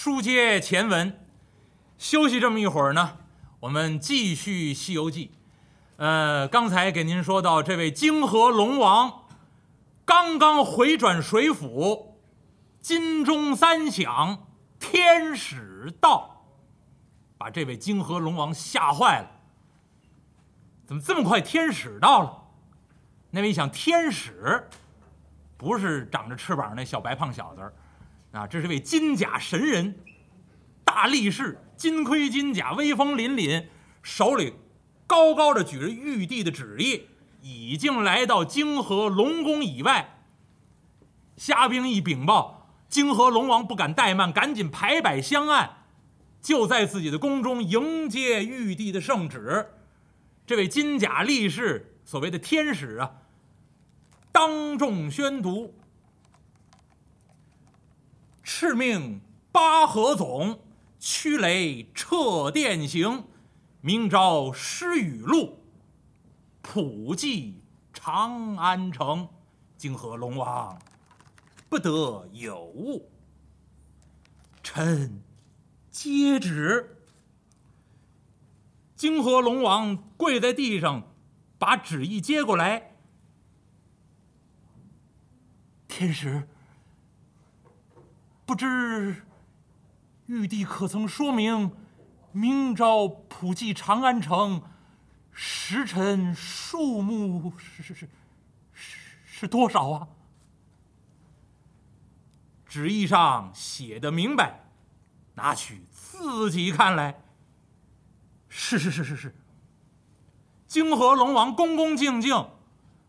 书接前文，休息这么一会儿呢，我们继续《西游记》。呃，刚才给您说到，这位泾河龙王刚刚回转水府，金钟三响，天使到，把这位泾河龙王吓坏了。怎么这么快天使到了？那位一想，天使不是长着翅膀那小白胖小子。啊，这是位金甲神人，大力士，金盔金甲，威风凛凛，手里高高的举着玉帝的旨意，已经来到泾河龙宫以外。虾兵一禀报，泾河龙王不敢怠慢，赶紧排摆香案，就在自己的宫中迎接玉帝的圣旨。这位金甲力士，所谓的天使啊，当众宣读。敕命八合总驱雷掣电行，明朝施雨露，普济长安城。泾河龙王不得有误。臣接旨。泾河龙王跪在地上，把旨意接过来。天使。不知玉帝可曾说明，明朝普济长安城时辰数目是是是是是多少啊？旨意上写的明白，拿去自己看来。是是是是是。泾河龙王恭恭敬敬，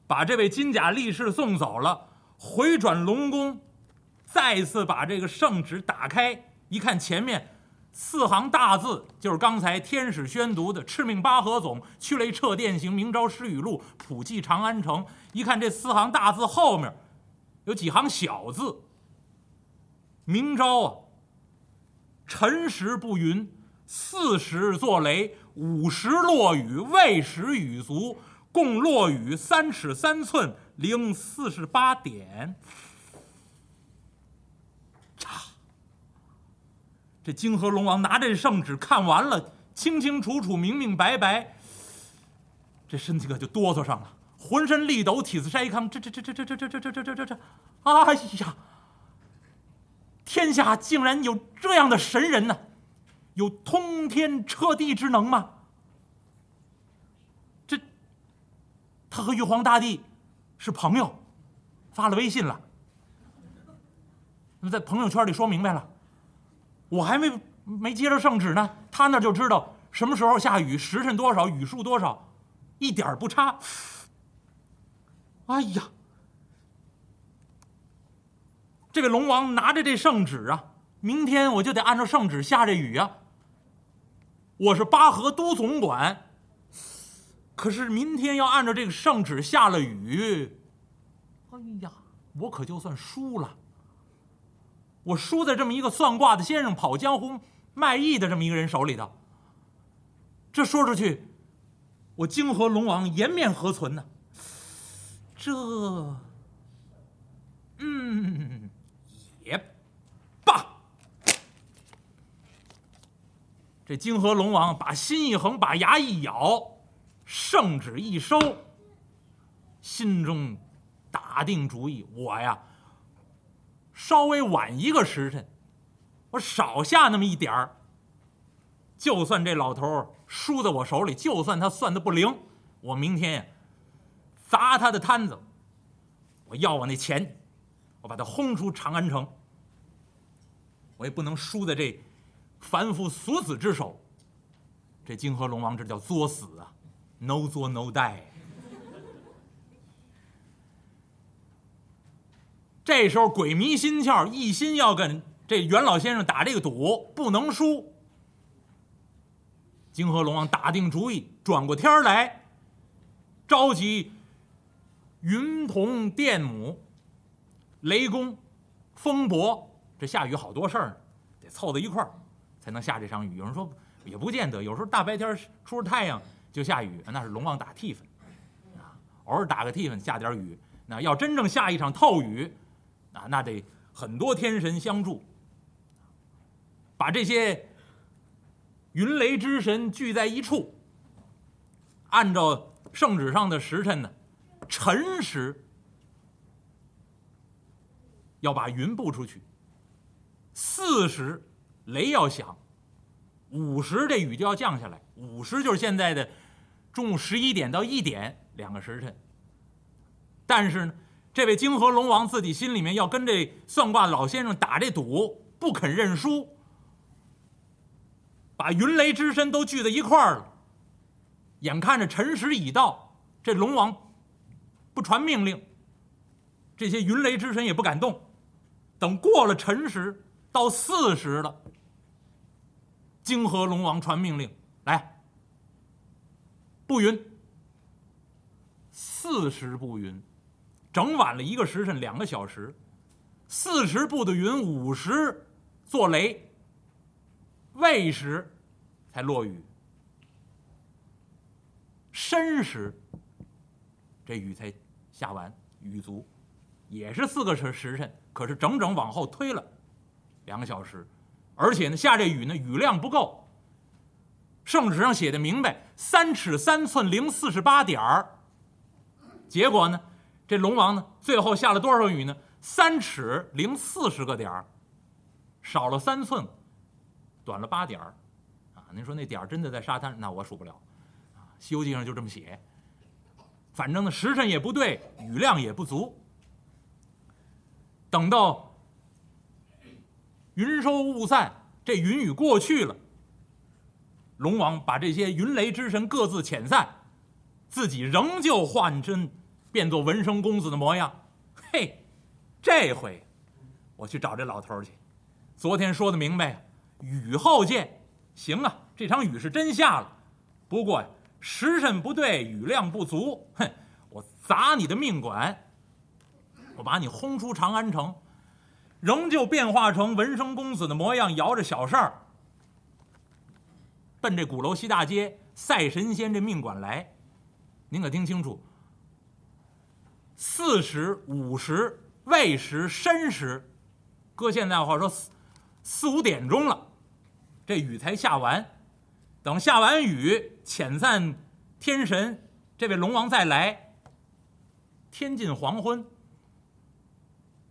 把这位金甲力士送走了，回转龙宫。再次把这个圣旨打开，一看前面四行大字，就是刚才天使宣读的“敕命八合总驱雷掣电行，明朝施雨露，普济长安城”。一看这四行大字后面有几行小字：“明朝啊，辰时不云，巳时作雷，午时落雨，未时雨足，共落雨三尺三寸零四十八点。”这泾河龙王拿着圣旨看完了，清清楚楚、明明白白，这身体可就哆嗦上了，浑身力抖，体子筛糠。这这这这这这这这这这这这这，哎呀！天下竟然有这样的神人呢，有通天彻地之能吗？这，他和玉皇大帝是朋友，发了微信了，那在朋友圈里说明白了。我还没没接着圣旨呢，他那就知道什么时候下雨，时辰多少，雨数多少，一点不差。哎呀，这位龙王拿着这圣旨啊，明天我就得按照圣旨下这雨啊。我是八河都总管，可是明天要按照这个圣旨下了雨，哎呀，我可就算输了。我输在这么一个算卦的先生跑江湖卖艺的这么一个人手里头。这说出去，我泾河龙王颜面何存呢？这，嗯，也罢。这泾河龙王把心一横，把牙一咬，圣旨一收，心中打定主意：我呀。稍微晚一个时辰，我少下那么一点儿，就算这老头输在我手里，就算他算的不灵，我明天呀砸他的摊子，我要我那钱，我把他轰出长安城，我也不能输在这凡夫俗子之手。这泾河龙王这叫作死啊，no 作 no die。这时候鬼迷心窍，一心要跟这袁老先生打这个赌，不能输。泾河龙王打定主意，转过天来，召集云童、电母、雷公、风伯，这下雨好多事儿呢，得凑到一块儿才能下这场雨。有人说也不见得，有时候大白天出着太阳就下雨，那是龙王打替分啊，偶尔打个替分下点雨。那要真正下一场透雨。啊，那得很多天神相助。把这些云雷之神聚在一处，按照圣旨上的时辰呢，辰时要把云布出去，巳时雷要响，午时这雨就要降下来。午时就是现在的中午十一点到一点两个时辰。但是呢，这位泾河龙王自己心里面要跟这算卦老先生打这赌，不肯认输，把云雷之身都聚在一块儿了。眼看着辰时已到，这龙王不传命令，这些云雷之神也不敢动。等过了辰时，到巳时了，泾河龙王传命令来不云。巳时不云。整晚了一个时辰，两个小时，四时步的云，五时做雷，未时才落雨，申时这雨才下完，雨足，也是四个时时辰，可是整整往后推了两个小时，而且呢，下这雨呢，雨量不够。圣旨上写的明白，三尺三寸零四十八点儿，结果呢？这龙王呢，最后下了多少雨呢？三尺零四十个点儿，少了三寸，短了八点儿，啊！您说那点儿真的在沙滩？那我数不了，啊，《西游记》上就这么写。反正呢，时辰也不对，雨量也不足。等到云收雾散，这云雨过去了，龙王把这些云雷之神各自遣散，自己仍旧换真。变作文生公子的模样，嘿，这回我去找这老头去。昨天说的明白，雨后见。行啊，这场雨是真下了，不过呀，时辰不对，雨量不足。哼，我砸你的命馆，我把你轰出长安城，仍旧变化成文生公子的模样，摇着小扇儿，奔这鼓楼西大街赛神仙这命馆来。您可听清楚。四时、五时、未时、申时，搁现在话说，四四五点钟了，这雨才下完。等下完雨，遣散天神，这位龙王再来。天近黄昏，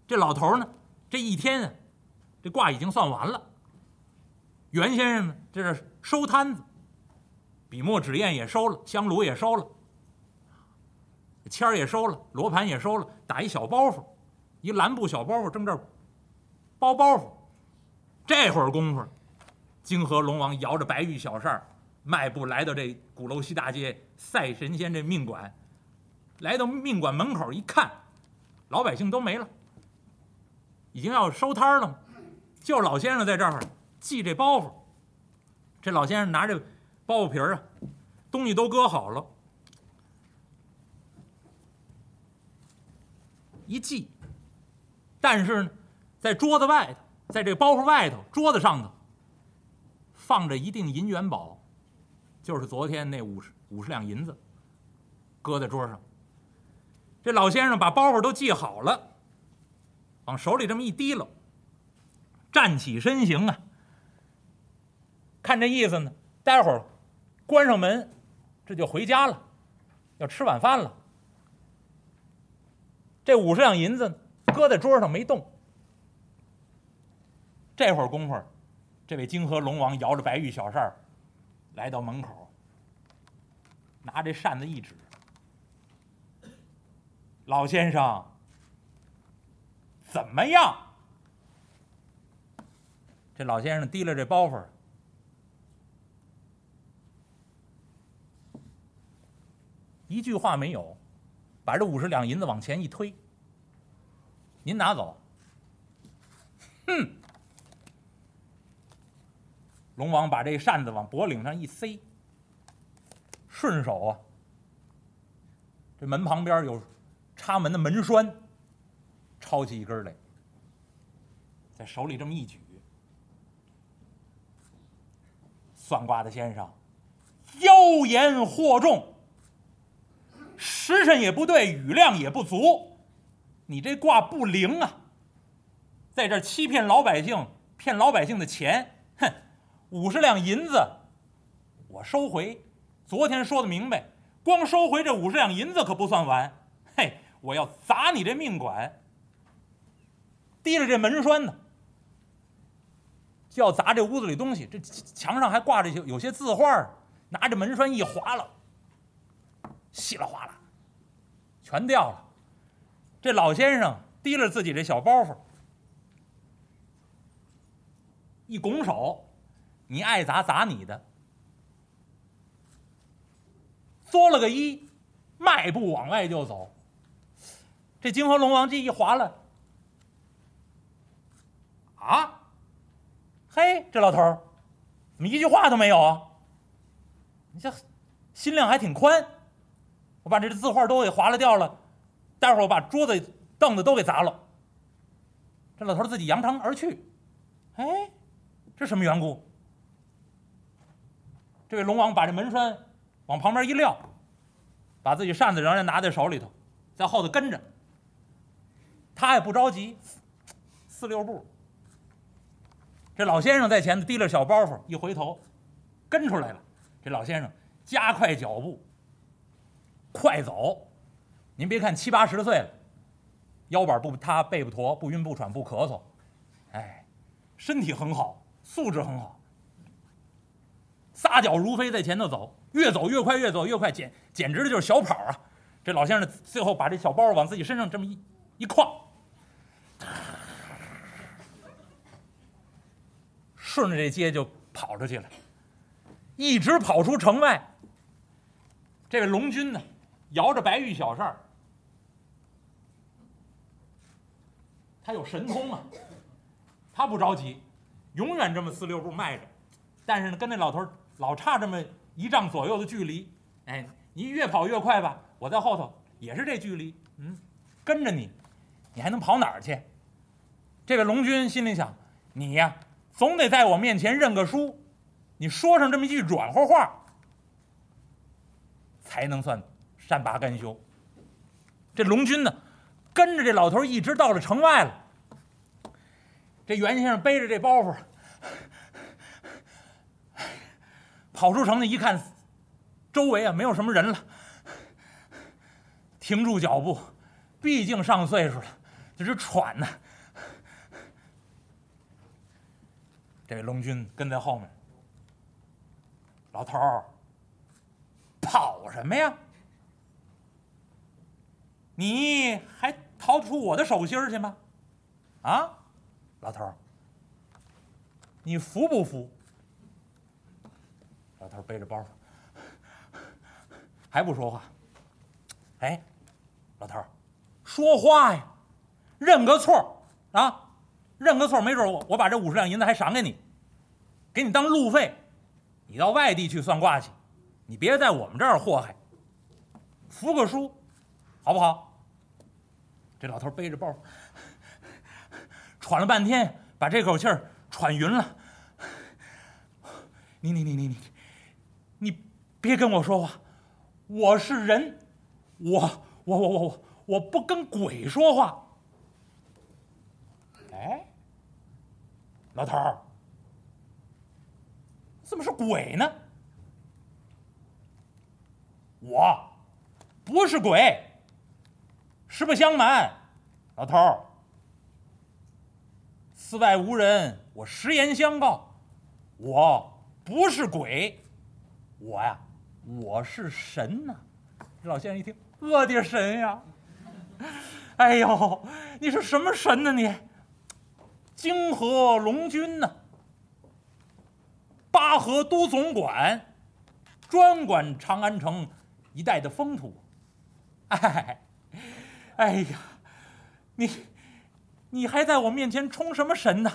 这老头呢，这一天啊，这卦已经算完了。袁先生呢，这是收摊子，笔墨纸砚也收了，香炉也收了。签儿也收了，罗盘也收了，打一小包袱，一蓝布小包袱，正这儿包包袱。这会儿功夫，泾河龙王摇着白玉小扇儿，迈步来到这鼓楼西大街赛神仙这命馆，来到命馆门口一看，老百姓都没了，已经要收摊儿了，就老先生在这儿系这包袱。这老先生拿着包袱皮儿啊，东西都搁好了。一系，但是呢，在桌子外头，在这包袱外头，桌子上头放着一锭银元宝，就是昨天那五十五十两银子，搁在桌上。这老先生把包袱都系好了，往手里这么一提溜，站起身形啊，看这意思呢，待会儿关上门，这就回家了，要吃晚饭了。这五十两银子搁在桌上没动。这会儿功夫，这位泾河龙王摇着白玉小扇儿，来到门口，拿这扇子一指：“老先生，怎么样？”这老先生提了这包袱，一句话没有。把这五十两银子往前一推，您拿走。哼！龙王把这扇子往脖领上一塞，顺手啊，这门旁边有插门的门栓，抄起一根来，在手里这么一举。算卦的先生，妖言惑众。时辰也不对，雨量也不足，你这卦不灵啊！在这欺骗老百姓，骗老百姓的钱，哼，五十两银子，我收回。昨天说的明白，光收回这五十两银子可不算完。嘿，我要砸你这命馆！提着这门栓呢，就要砸这屋子里东西。这墙上还挂着有有些字画，拿着门栓一划了，稀里哗啦，全掉了。这老先生提着自己这小包袱，一拱手：“你爱砸砸你的。”作了个揖，迈步往外就走。这泾河龙王这一划了，啊，嘿，这老头儿怎么一句话都没有啊？你这心量还挺宽。我把这字画都给划了掉了，待会儿我把桌子、凳子都给砸了。这老头自己扬长而去。哎，这什么缘故？这位龙王把这门栓往旁边一撂，把自己扇子仍然拿在手里头，在后头跟着。他也不着急，四六步。这老先生在前头提着小包袱，一回头，跟出来了。这老先生加快脚步，快走。您别看七八十岁了，腰板不塌，背不驼，不晕不喘不咳嗽，哎，身体很好，素质很好。撒脚如飞在前头走，越走越快，越走越快，简简直的就是小跑啊！这老先生最后把这小包往自己身上这么一一挎。顺着这街就跑出去了，一直跑出城外。这位龙君呢，摇着白玉小扇儿，他有神通啊，他不着急，永远这么四六步迈着。但是呢，跟那老头老差这么一丈左右的距离。哎，你越跑越快吧，我在后头也是这距离，嗯，跟着你，你还能跑哪儿去？这位龙君心里想：你呀。总得在我面前认个输，你说上这么一句软和话，才能算善罢甘休。这龙军呢，跟着这老头一直到了城外了。这袁先生背着这包袱，跑出城去一看，周围啊没有什么人了，停住脚步，毕竟上岁数了，这是喘呢。这龙军跟在后面，老头儿，跑什么呀？你还逃出我的手心去吗？啊，老头儿，你服不服？老头背着包，还不说话。哎，老头儿，说话呀，认个错啊！认个错，没准我我把这五十两银子还赏给你，给你当路费，你到外地去算卦去，你别在我们这儿祸害。服个输，好不好？这老头背着包，喘了半天，把这口气儿喘匀了。你你你你你，你别跟我说话，我是人，我我我我我我不跟鬼说话。哎。老头儿，怎么是鬼呢？我不是鬼，实不相瞒，老头儿，寺外无人，我实言相告，我不是鬼，我呀，我是神呐！老先生一听，我的神呀！哎呦，你是什么神呢你？泾河龙君呢？巴河都总管，专管长安城一带的风土。哎，哎呀，你，你还在我面前充什么神呢？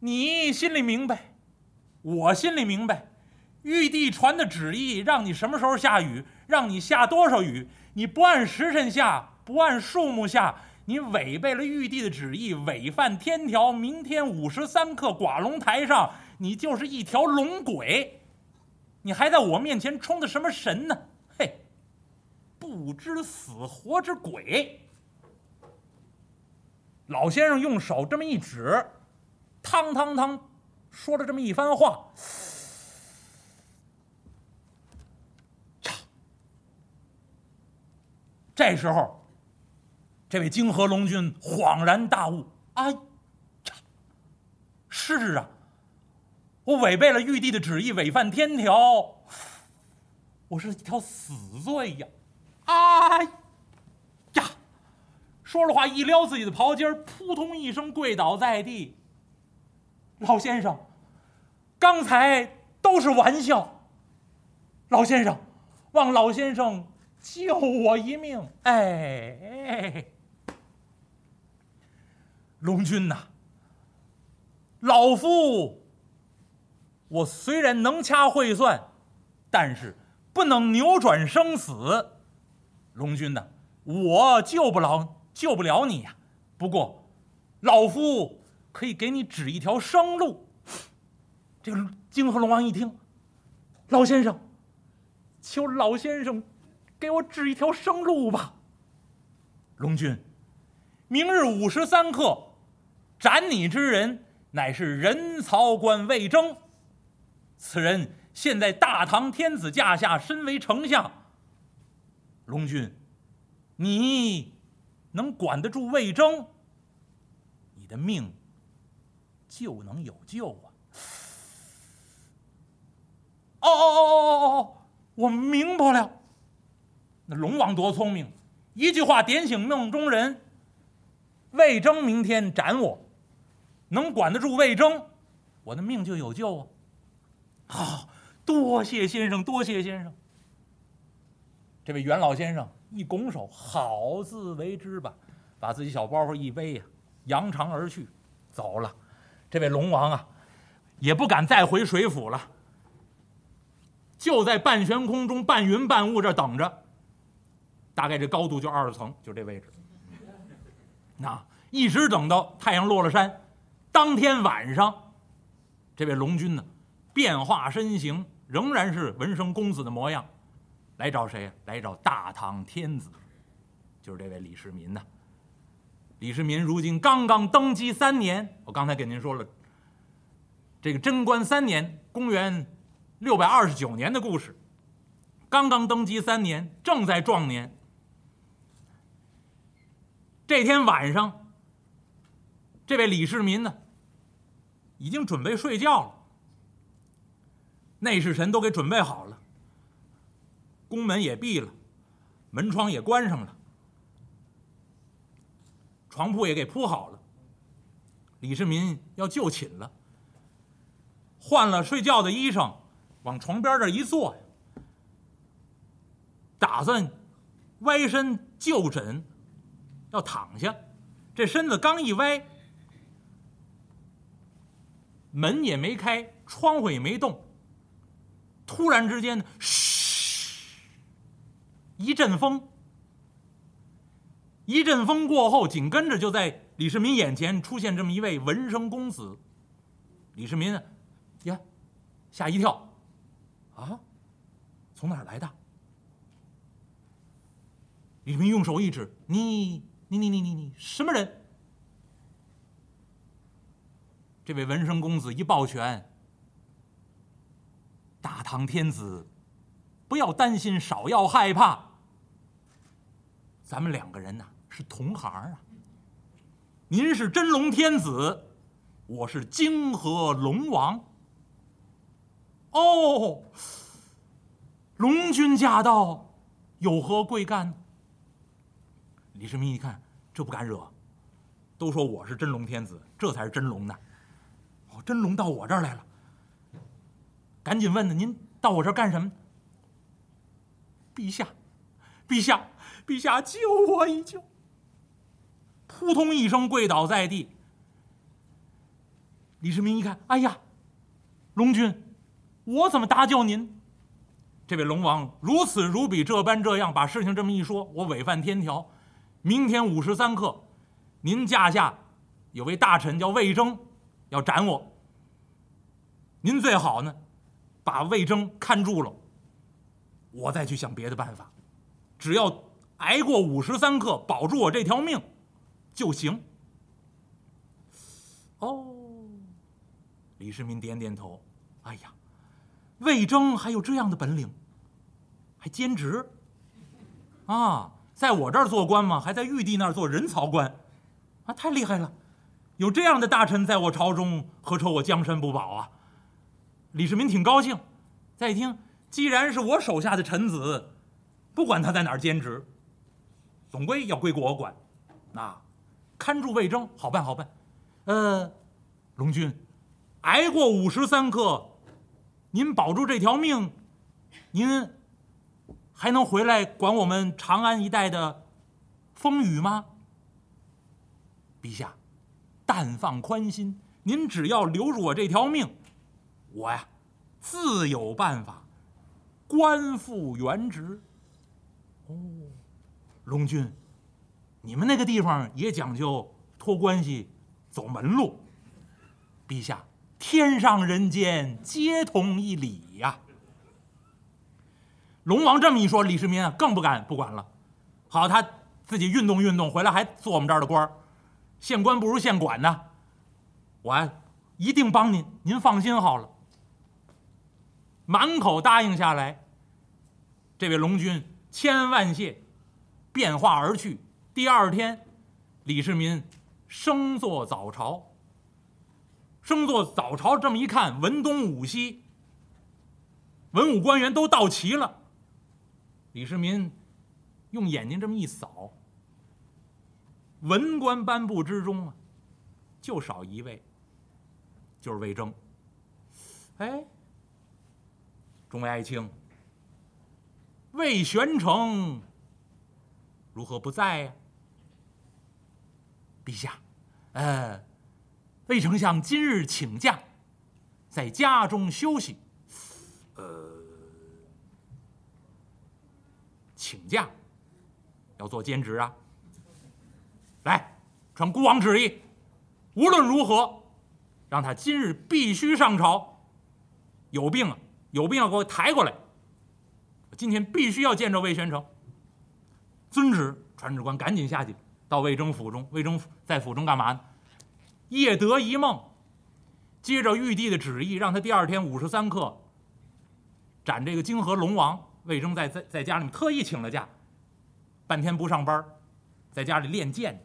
你心里明白，我心里明白，玉帝传的旨意，让你什么时候下雨，让你下多少雨，你不按时辰下，不按数目下。你违背了玉帝的旨意，违反天条，明天午时三刻寡龙台上，你就是一条龙鬼，你还在我面前充的什么神呢？不知死活之鬼！老先生用手这么一指，汤汤汤，说了这么一番话，这时候，这位泾河龙君恍然大悟：“哎，是啊，我违背了玉帝的旨意，违反天条，我是一条死罪呀！哎呀！”说着话，一撩自己的袍襟扑通一声跪倒在地。老先生，刚才都是玩笑。老先生，望老先生。救我一命！哎，龙君呐，老夫我虽然能掐会算，但是不能扭转生死。龙君呐，我救不了救不了你呀。不过，老夫可以给你指一条生路。这个泾河龙王一听，老先生，求老先生。给我指一条生路吧，龙君。明日午时三刻，斩你之人乃是人曹官魏征。此人现在大唐天子驾下，身为丞相。龙君，你能管得住魏征，你的命就能有救啊！哦哦哦哦哦哦，我明白了。那龙王多聪明，一句话点醒梦中人。魏征明天斩我，能管得住魏征，我的命就有救啊！好，多谢先生，多谢先生。这位袁老先生一拱手，好自为之吧，把自己小包袱一背呀，扬长而去，走了。这位龙王啊，也不敢再回水府了，就在半悬空中半云半雾这等着。大概这高度就二十层，就这位置。那一直等到太阳落了山，当天晚上，这位龙君呢，变化身形，仍然是文生公子的模样，来找谁？来找大唐天子，就是这位李世民呐。李世民如今刚刚登基三年，我刚才给您说了，这个贞观三年，公元六百二十九年的故事，刚刚登基三年，正在壮年。这天晚上，这位李世民呢，已经准备睡觉了。内侍臣都给准备好了，宫门也闭了，门窗也关上了，床铺也给铺好了。李世民要就寝了，换了睡觉的衣裳，往床边这一坐，打算歪身就枕。要躺下，这身子刚一歪，门也没开，窗户也没动。突然之间呢，嘘，一阵风，一阵风过后，紧跟着就在李世民眼前出现这么一位文生公子。李世民呀，吓一跳，啊，从哪儿来的？李世民用手一指，你。你你你你你什么人？这位文生公子一抱拳：“大唐天子，不要担心，少要害怕。咱们两个人呐是同行啊。您是真龙天子，我是泾河龙王。哦，龙君驾到，有何贵干？”李世民一看，这不敢惹，都说我是真龙天子，这才是真龙呢。哦，真龙到我这儿来了，赶紧问呢，您到我这儿干什么？陛下，陛下，陛下，救我一救！扑通一声跪倒在地。李世民一看，哎呀，龙君，我怎么搭救您？这位龙王如此如彼，这般这样，把事情这么一说，我违反天条。明天午时三刻，您驾下有位大臣叫魏征，要斩我。您最好呢，把魏征看住了，我再去想别的办法。只要挨过午时三刻，保住我这条命就行。哦，李世民点点头。哎呀，魏征还有这样的本领，还兼职啊，在我这儿做官吗？还在玉帝那儿做人曹官，啊，太厉害了！有这样的大臣在我朝中，何愁我江山不保啊？李世民挺高兴。再一听，既然是我手下的臣子，不管他在哪儿兼职，总归要归我管。那看住魏征，好办好办。呃，龙君，挨过五十三刻。您保住这条命，您还能回来管我们长安一带的风雨吗？陛下，但放宽心，您只要留住我这条命，我呀自有办法官复原职。哦，龙君，你们那个地方也讲究托关系走门路，陛下。天上人间皆同一理呀！龙王这么一说，李世民啊更不敢不管了。好，他自己运动运动，回来还做我们这儿的官儿县官不如县管呢。我一定帮您，您放心好了。满口答应下来，这位龙君千万谢，变化而去。第二天，李世民升坐早朝。升坐早朝，这么一看，文东武西，文武官员都到齐了。李世民用眼睛这么一扫，文官颁布之中啊，就少一位，就是魏征。哎，众位爱卿，魏玄成如何不在呀？陛下，呃。魏丞相今日请假，在家中休息。呃，请假要做兼职啊？来，传孤王旨意，无论如何，让他今日必须上朝。有病啊！有病要给我抬过来。今天必须要见着魏宣城。遵旨，传旨官赶紧下去，到魏征府中。魏征府在府中干嘛呢？夜得一梦，接着玉帝的旨意，让他第二天五时三刻斩这个泾河龙王。魏征在在在家里面特意请了假，半天不上班，在家里练剑，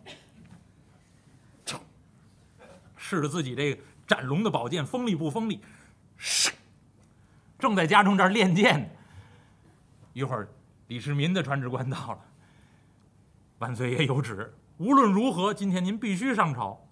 试着自己这个斩龙的宝剑锋利不锋利。正在家中这儿练剑呢，一会儿李世民的传旨官到了，万岁爷有旨，无论如何，今天您必须上朝。